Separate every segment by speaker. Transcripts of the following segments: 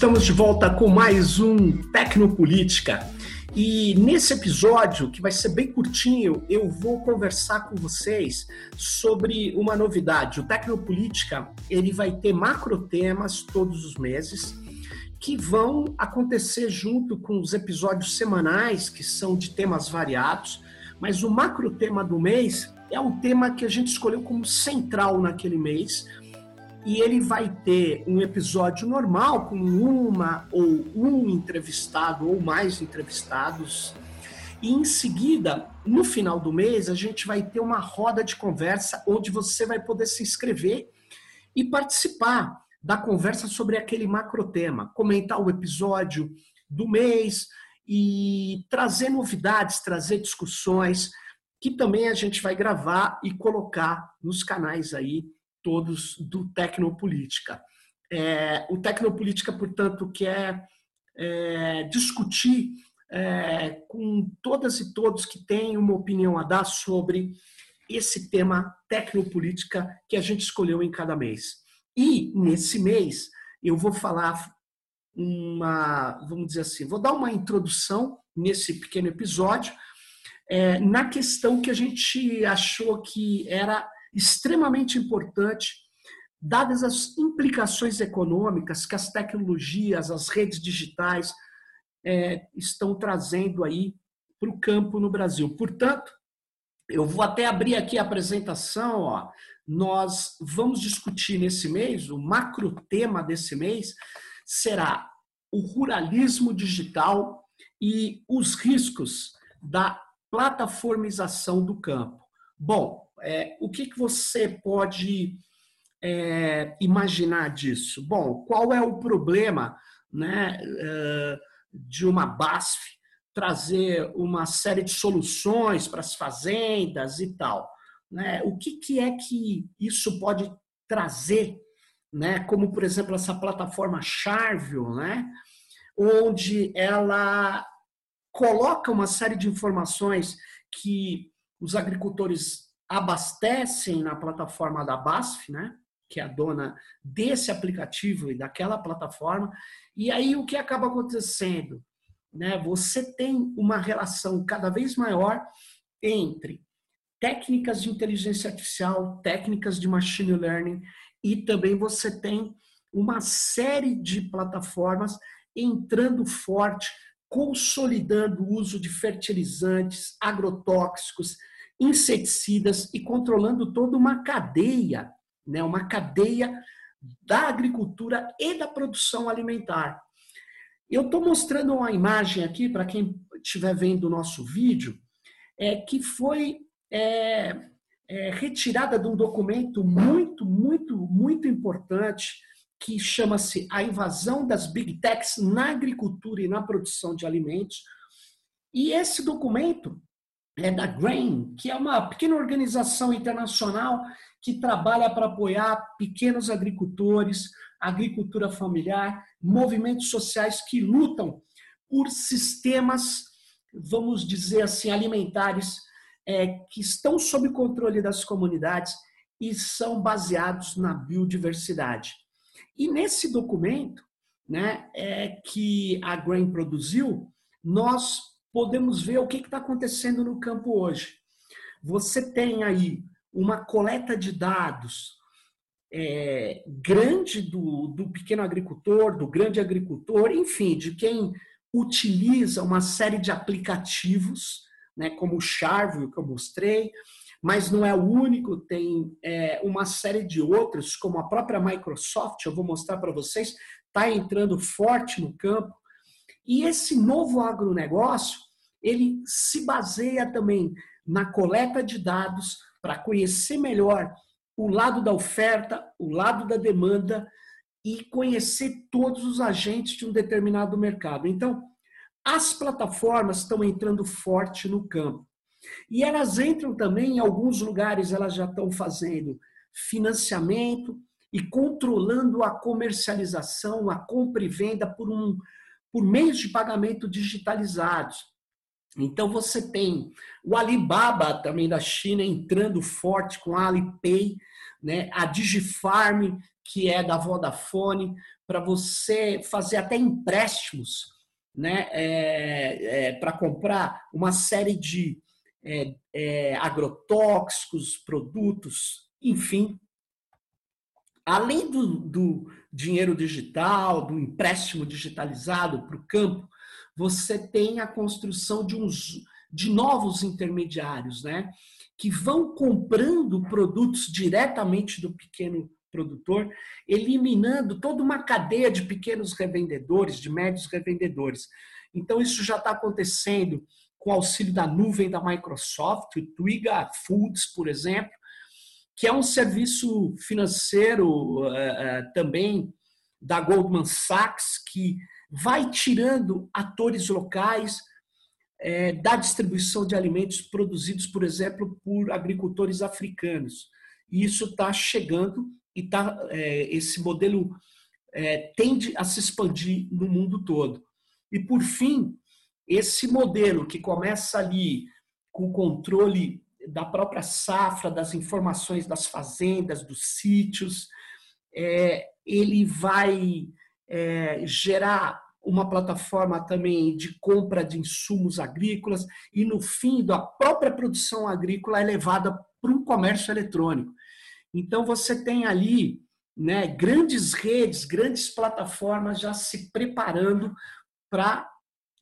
Speaker 1: Estamos de volta com mais um Tecnopolítica. E nesse episódio, que vai ser bem curtinho, eu vou conversar com vocês sobre uma novidade. O Tecnopolítica, ele vai ter macro temas todos os meses que vão acontecer junto com os episódios semanais, que são de temas variados, mas o macro tema do mês é um tema que a gente escolheu como central naquele mês, e ele vai ter um episódio normal com uma ou um entrevistado ou mais entrevistados. E em seguida, no final do mês, a gente vai ter uma roda de conversa onde você vai poder se inscrever e participar da conversa sobre aquele macro tema, comentar o episódio do mês e trazer novidades, trazer discussões que também a gente vai gravar e colocar nos canais aí todos do Tecnopolítica. É, o Tecnopolítica, portanto, quer é, discutir é, com todas e todos que têm uma opinião a dar sobre esse tema tecnopolítica que a gente escolheu em cada mês. E nesse mês eu vou falar uma, vamos dizer assim, vou dar uma introdução nesse pequeno episódio é, na questão que a gente achou que era extremamente importante, dadas as implicações econômicas que as tecnologias, as redes digitais é, estão trazendo aí para o campo no Brasil. Portanto, eu vou até abrir aqui a apresentação. Ó. Nós vamos discutir nesse mês, o macro tema desse mês será o ruralismo digital e os riscos da plataformização do campo. Bom, é, o que, que você pode é, imaginar disso? Bom, qual é o problema né, de uma BASF trazer uma série de soluções para as fazendas e tal? Né? O que, que é que isso pode trazer, né? como, por exemplo, essa plataforma Charvio, né? onde ela coloca uma série de informações que os agricultores abastecem na plataforma da BASF, né? que é a dona desse aplicativo e daquela plataforma. E aí o que acaba acontecendo? Né? Você tem uma relação cada vez maior entre técnicas de inteligência artificial, técnicas de machine learning e também você tem uma série de plataformas entrando forte, consolidando o uso de fertilizantes, agrotóxicos, inseticidas e controlando toda uma cadeia, né, uma cadeia da agricultura e da produção alimentar. Eu estou mostrando uma imagem aqui para quem estiver vendo o nosso vídeo, é, que foi é, é, retirada de um documento muito, muito, muito importante que chama-se A Invasão das Big Techs na Agricultura e na Produção de Alimentos. E esse documento é da Grain, que é uma pequena organização internacional que trabalha para apoiar pequenos agricultores, agricultura familiar, movimentos sociais que lutam por sistemas, vamos dizer assim, alimentares é, que estão sob controle das comunidades e são baseados na biodiversidade. E nesse documento, né, é, que a Grain produziu, nós podemos ver o que está acontecendo no campo hoje. Você tem aí uma coleta de dados é, grande do, do pequeno agricultor, do grande agricultor, enfim, de quem utiliza uma série de aplicativos, né, como o Charvio que eu mostrei, mas não é o único, tem é, uma série de outros, como a própria Microsoft, eu vou mostrar para vocês, está entrando forte no campo. E esse novo agronegócio, ele se baseia também na coleta de dados para conhecer melhor o lado da oferta, o lado da demanda e conhecer todos os agentes de um determinado mercado. Então, as plataformas estão entrando forte no campo. E elas entram também em alguns lugares, elas já estão fazendo financiamento e controlando a comercialização, a compra e venda por, um, por meios de pagamento digitalizados. Então você tem o Alibaba também da China entrando forte com a Alipay, né? a Digifarm, que é da Vodafone, para você fazer até empréstimos né? É, é, para comprar uma série de é, é, agrotóxicos, produtos, enfim. Além do, do dinheiro digital, do empréstimo digitalizado para o campo, você tem a construção de, uns, de novos intermediários, né? Que vão comprando produtos diretamente do pequeno produtor, eliminando toda uma cadeia de pequenos revendedores, de médios revendedores. Então, isso já está acontecendo com auxílio da nuvem da Microsoft, o Twiga Foods, por exemplo, que é um serviço financeiro uh, uh, também da Goldman Sachs, que vai tirando atores locais é, da distribuição de alimentos produzidos, por exemplo, por agricultores africanos. E isso está chegando e tá, é, esse modelo é, tende a se expandir no mundo todo. E, por fim, esse modelo que começa ali com o controle da própria safra, das informações das fazendas, dos sítios, é, ele vai é, gerar uma plataforma também de compra de insumos agrícolas e, no fim, da própria produção agrícola é levada para um comércio eletrônico. Então, você tem ali né, grandes redes, grandes plataformas já se preparando para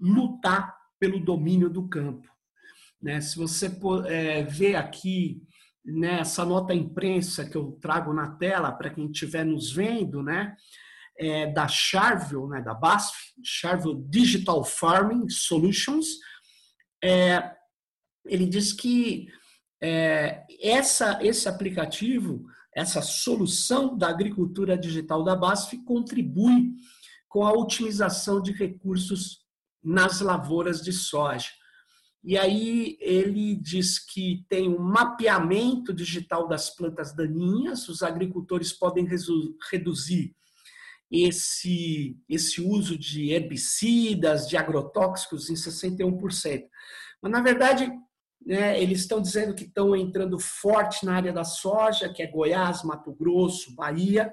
Speaker 1: lutar pelo domínio do campo. Né? Se você é, vê aqui né, essa nota imprensa que eu trago na tela para quem estiver nos vendo, né, é, da Charville, né, da BASF, Charville Digital Farming Solutions, é, ele diz que é, essa, esse aplicativo, essa solução da agricultura digital da BASF contribui com a otimização de recursos nas lavouras de soja. E aí ele diz que tem um mapeamento digital das plantas daninhas, os agricultores podem reduzir esse, esse uso de herbicidas, de agrotóxicos em 61%. Mas, na verdade, né, eles estão dizendo que estão entrando forte na área da soja, que é Goiás, Mato Grosso, Bahia,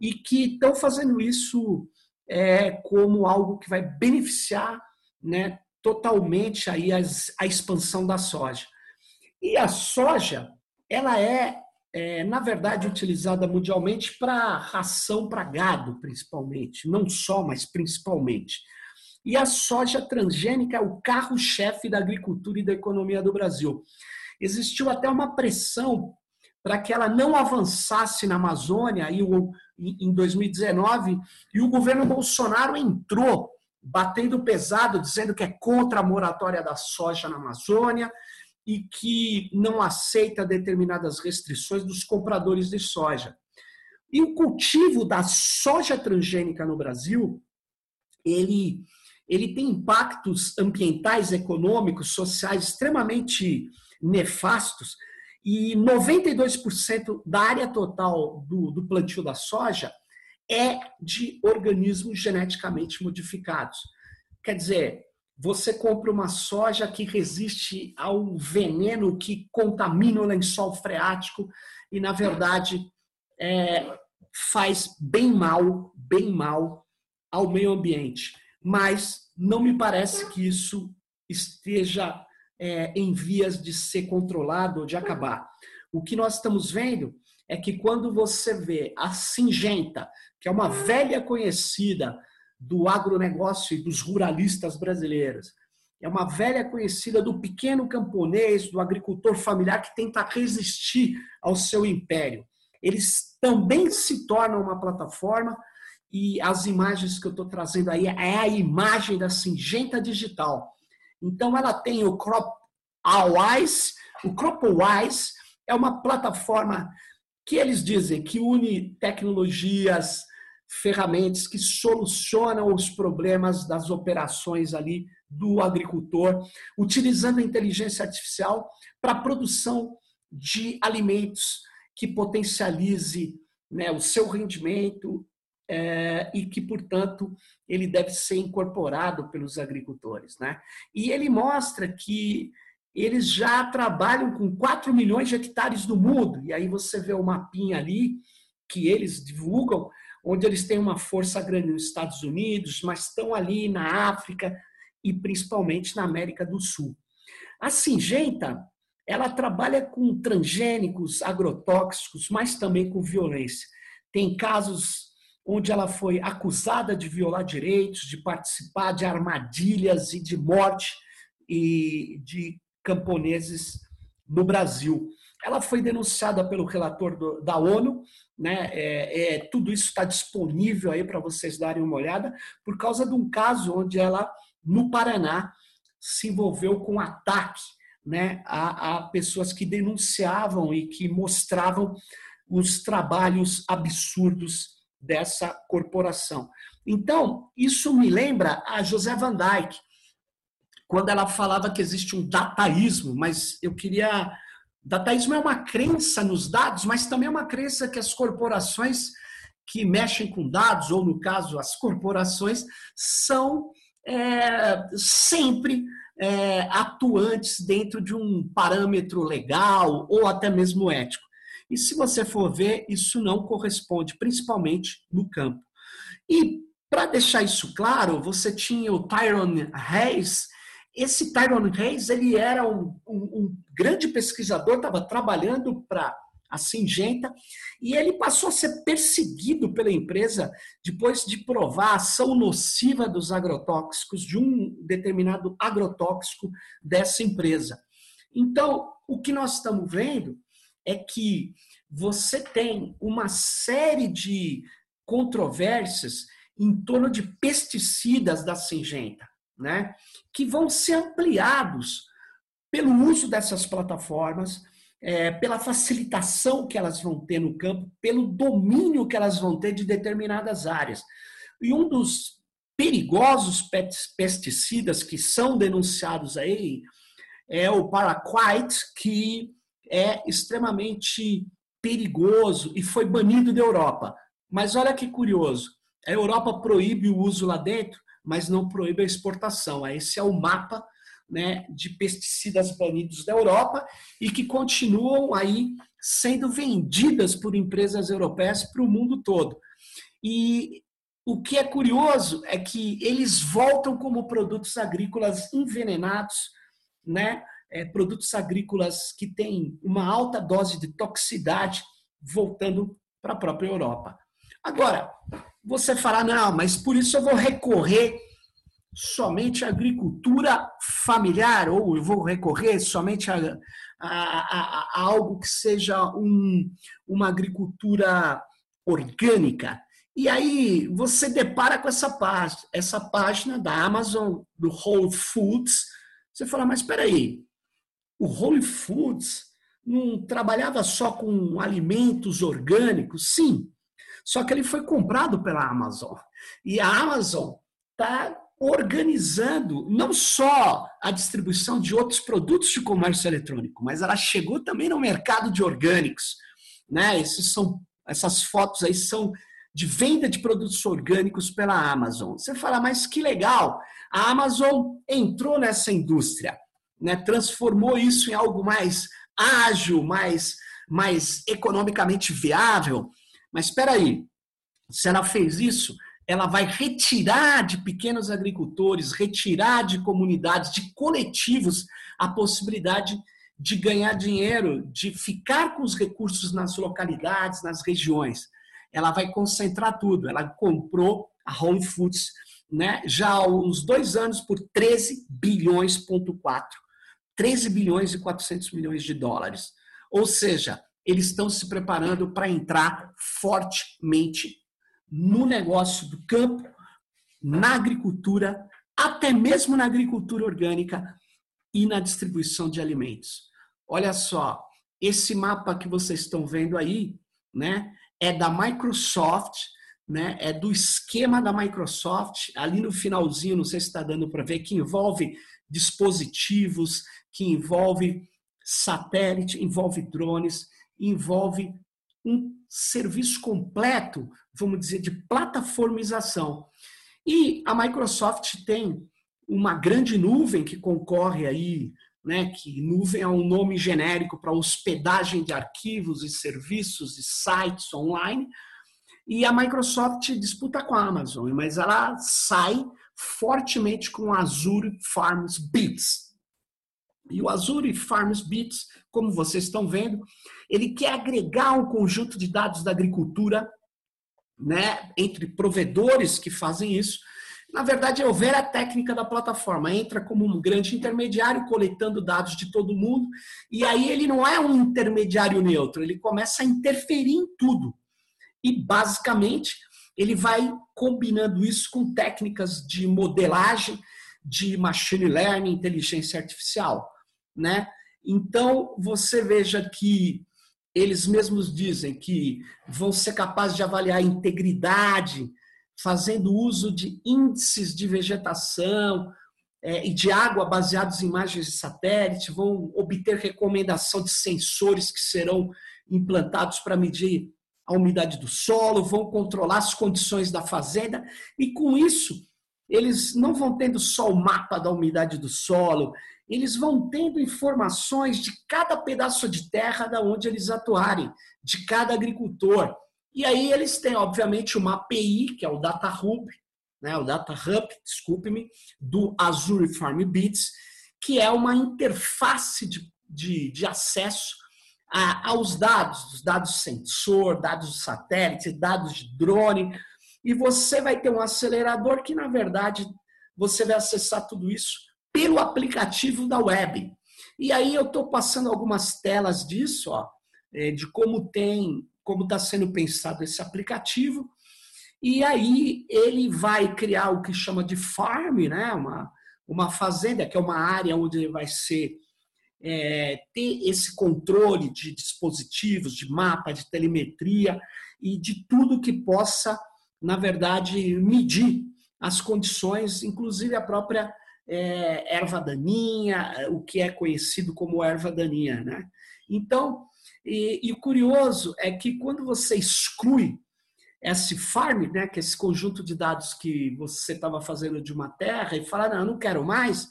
Speaker 1: e que estão fazendo isso é, como algo que vai beneficiar né, totalmente aí as, a expansão da soja. E a soja, ela é, é na verdade, utilizada mundialmente para ração para gado, principalmente. Não só, mas principalmente. E a soja transgênica é o carro-chefe da agricultura e da economia do Brasil. Existiu até uma pressão para que ela não avançasse na Amazônia aí, em 2019, e o governo Bolsonaro entrou batendo pesado, dizendo que é contra a moratória da soja na Amazônia e que não aceita determinadas restrições dos compradores de soja. E o cultivo da soja transgênica no Brasil, ele, ele tem impactos ambientais, econômicos, sociais extremamente nefastos, e 92% da área total do, do plantio da soja é de organismos geneticamente modificados. Quer dizer, você compra uma soja que resiste ao veneno que contamina o lençol freático e, na verdade, é, faz bem mal, bem mal ao meio ambiente. Mas não me parece que isso esteja é, em vias de ser controlado ou de acabar. O que nós estamos vendo é que quando você vê a Singenta, que é uma velha conhecida do agronegócio e dos ruralistas brasileiros, é uma velha conhecida do pequeno camponês, do agricultor familiar que tenta resistir ao seu império. Eles também se tornam uma plataforma e as imagens que eu estou trazendo aí é a imagem da Singenta Digital. Então ela tem o Crop Wise, o CropWise é uma plataforma que eles dizem que une tecnologias, ferramentas que solucionam os problemas das operações ali do agricultor, utilizando a inteligência artificial para a produção de alimentos que potencialize né, o seu rendimento é, e que, portanto, ele deve ser incorporado pelos agricultores. Né? E ele mostra que eles já trabalham com 4 milhões de hectares do mundo, e aí você vê o mapinha ali que eles divulgam, onde eles têm uma força grande nos Estados Unidos, mas estão ali na África e principalmente na América do Sul. A Singenta, ela trabalha com transgênicos, agrotóxicos, mas também com violência. Tem casos onde ela foi acusada de violar direitos, de participar de armadilhas e de morte e de camponeses no Brasil. Ela foi denunciada pelo relator do, da ONU, né? É, é, tudo isso está disponível aí para vocês darem uma olhada, por causa de um caso onde ela, no Paraná, se envolveu com ataque né, a, a pessoas que denunciavam e que mostravam os trabalhos absurdos dessa corporação. Então, isso me lembra a José Van Dyke, quando ela falava que existe um dataísmo, mas eu queria. Dataísmo é uma crença nos dados, mas também é uma crença que as corporações que mexem com dados, ou no caso, as corporações, são é, sempre é, atuantes dentro de um parâmetro legal ou até mesmo ético. E se você for ver, isso não corresponde, principalmente no campo. E para deixar isso claro, você tinha o Tyrone Hayes. Esse Tyrone Hayes ele era um, um, um grande pesquisador, estava trabalhando para a Singenta, e ele passou a ser perseguido pela empresa depois de provar a ação nociva dos agrotóxicos, de um determinado agrotóxico dessa empresa. Então, o que nós estamos vendo é que você tem uma série de controvérsias em torno de pesticidas da Singenta, né? que vão ser ampliados pelo uso dessas plataformas, é, pela facilitação que elas vão ter no campo, pelo domínio que elas vão ter de determinadas áreas. E um dos perigosos pesticidas que são denunciados aí é o paraquat, que é extremamente perigoso e foi banido da Europa. Mas olha que curioso, a Europa proíbe o uso lá dentro, mas não proíbe a exportação. Esse é o mapa né, de pesticidas banidos da Europa e que continuam aí sendo vendidas por empresas europeias para o mundo todo. E o que é curioso é que eles voltam como produtos agrícolas envenenados, né, é, produtos agrícolas que têm uma alta dose de toxicidade voltando para a própria Europa. Agora, você fará, não, mas por isso eu vou recorrer somente à agricultura familiar, ou eu vou recorrer somente a, a, a, a algo que seja um, uma agricultura orgânica. E aí você depara com essa página, essa página da Amazon, do Whole Foods. Você fala, mas espera aí, o Whole Foods não trabalhava só com alimentos orgânicos? Sim, só que ele foi comprado pela Amazon. E a Amazon está organizando não só a distribuição de outros produtos de comércio eletrônico, mas ela chegou também no mercado de orgânicos. Né? Esses são, essas fotos aí são de venda de produtos orgânicos pela Amazon. Você fala, mas que legal! A Amazon entrou nessa indústria né, transformou isso em algo mais ágil, mais, mais economicamente viável. Mas espera aí, se ela fez isso, ela vai retirar de pequenos agricultores, retirar de comunidades, de coletivos, a possibilidade de ganhar dinheiro, de ficar com os recursos nas localidades, nas regiões. Ela vai concentrar tudo. Ela comprou a Whole Foods né, já há uns dois anos por 13 bilhões, ponto 4. 13 bilhões e 400 milhões de dólares. Ou seja, eles estão se preparando para entrar fortemente no negócio do campo, na agricultura, até mesmo na agricultura orgânica e na distribuição de alimentos. Olha só, esse mapa que vocês estão vendo aí, né, é da Microsoft, né, é do esquema da Microsoft, ali no finalzinho, não sei se está dando para ver, que envolve dispositivos, que envolve satélite, envolve drones, envolve um serviço completo, vamos dizer, de plataformização. E a Microsoft tem uma grande nuvem que concorre aí, né, que nuvem é um nome genérico para hospedagem de arquivos e serviços e sites online, e a Microsoft disputa com a Amazon, mas ela sai fortemente com o Azure Farms Bits. E o Azure Farms Bits, como vocês estão vendo, ele quer agregar um conjunto de dados da agricultura, né, entre provedores que fazem isso, na verdade, é o a técnica da plataforma. Entra como um grande intermediário, coletando dados de todo mundo, e aí ele não é um intermediário neutro, ele começa a interferir em tudo. E, basicamente, ele vai combinando isso com técnicas de modelagem, de machine learning, inteligência artificial. Né? Então, você veja que eles mesmos dizem que vão ser capazes de avaliar a integridade, fazendo uso de índices de vegetação é, e de água baseados em imagens de satélite, vão obter recomendação de sensores que serão implantados para medir a umidade do solo, vão controlar as condições da fazenda, e com isso, eles não vão tendo só o mapa da umidade do solo, eles vão tendo informações de cada pedaço de terra da onde eles atuarem, de cada agricultor. E aí eles têm, obviamente, uma API, que é o Data Hub, né, o Data Hub, desculpe-me, do Azure Farm Bits, que é uma interface de, de, de acesso a, aos dados, os dados sensor, dados de satélite, dados de drone, e você vai ter um acelerador que, na verdade, você vai acessar tudo isso pelo aplicativo da web. E aí eu estou passando algumas telas disso, ó, é, de como tem como está sendo pensado esse aplicativo. E aí ele vai criar o que chama de farm, né? uma, uma fazenda, que é uma área onde ele vai ser é, ter esse controle de dispositivos, de mapa, de telemetria e de tudo que possa, na verdade, medir as condições, inclusive a própria é, erva daninha, o que é conhecido como erva daninha. Né? Então, e, e, o curioso é que quando você exclui esse farm, né, que é esse conjunto de dados que você estava fazendo de uma terra, e fala, não, eu não quero mais,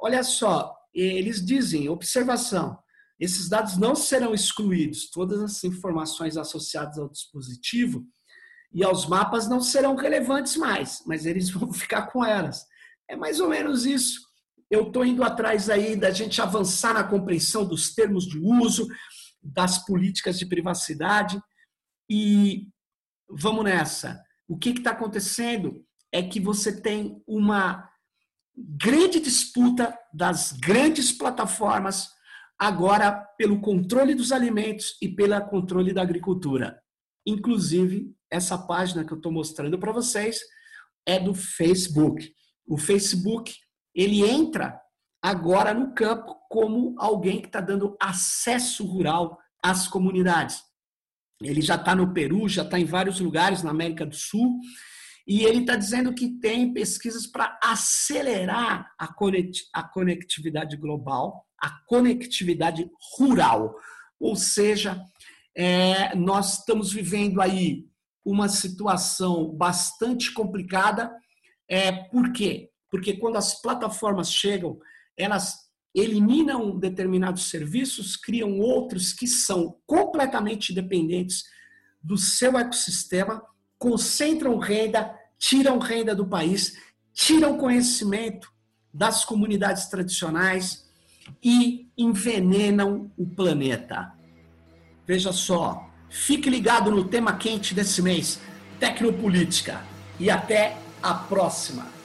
Speaker 1: olha só, eles dizem, observação, esses dados não serão excluídos, todas as informações associadas ao dispositivo e aos mapas não serão relevantes mais, mas eles vão ficar com elas. É mais ou menos isso. Eu estou indo atrás aí da gente avançar na compreensão dos termos de uso, das políticas de privacidade. E vamos nessa. O que está acontecendo é que você tem uma grande disputa das grandes plataformas agora pelo controle dos alimentos e pelo controle da agricultura. Inclusive, essa página que eu estou mostrando para vocês é do Facebook. O Facebook ele entra agora no campo como alguém que está dando acesso rural às comunidades. Ele já está no Peru, já está em vários lugares na América do Sul, e ele está dizendo que tem pesquisas para acelerar a conectividade global, a conectividade rural. Ou seja, é, nós estamos vivendo aí uma situação bastante complicada. É, por quê? Porque quando as plataformas chegam, elas eliminam determinados serviços, criam outros que são completamente dependentes do seu ecossistema, concentram renda, tiram renda do país, tiram conhecimento das comunidades tradicionais e envenenam o planeta. Veja só, fique ligado no tema quente desse mês, tecnopolítica. E até a próxima!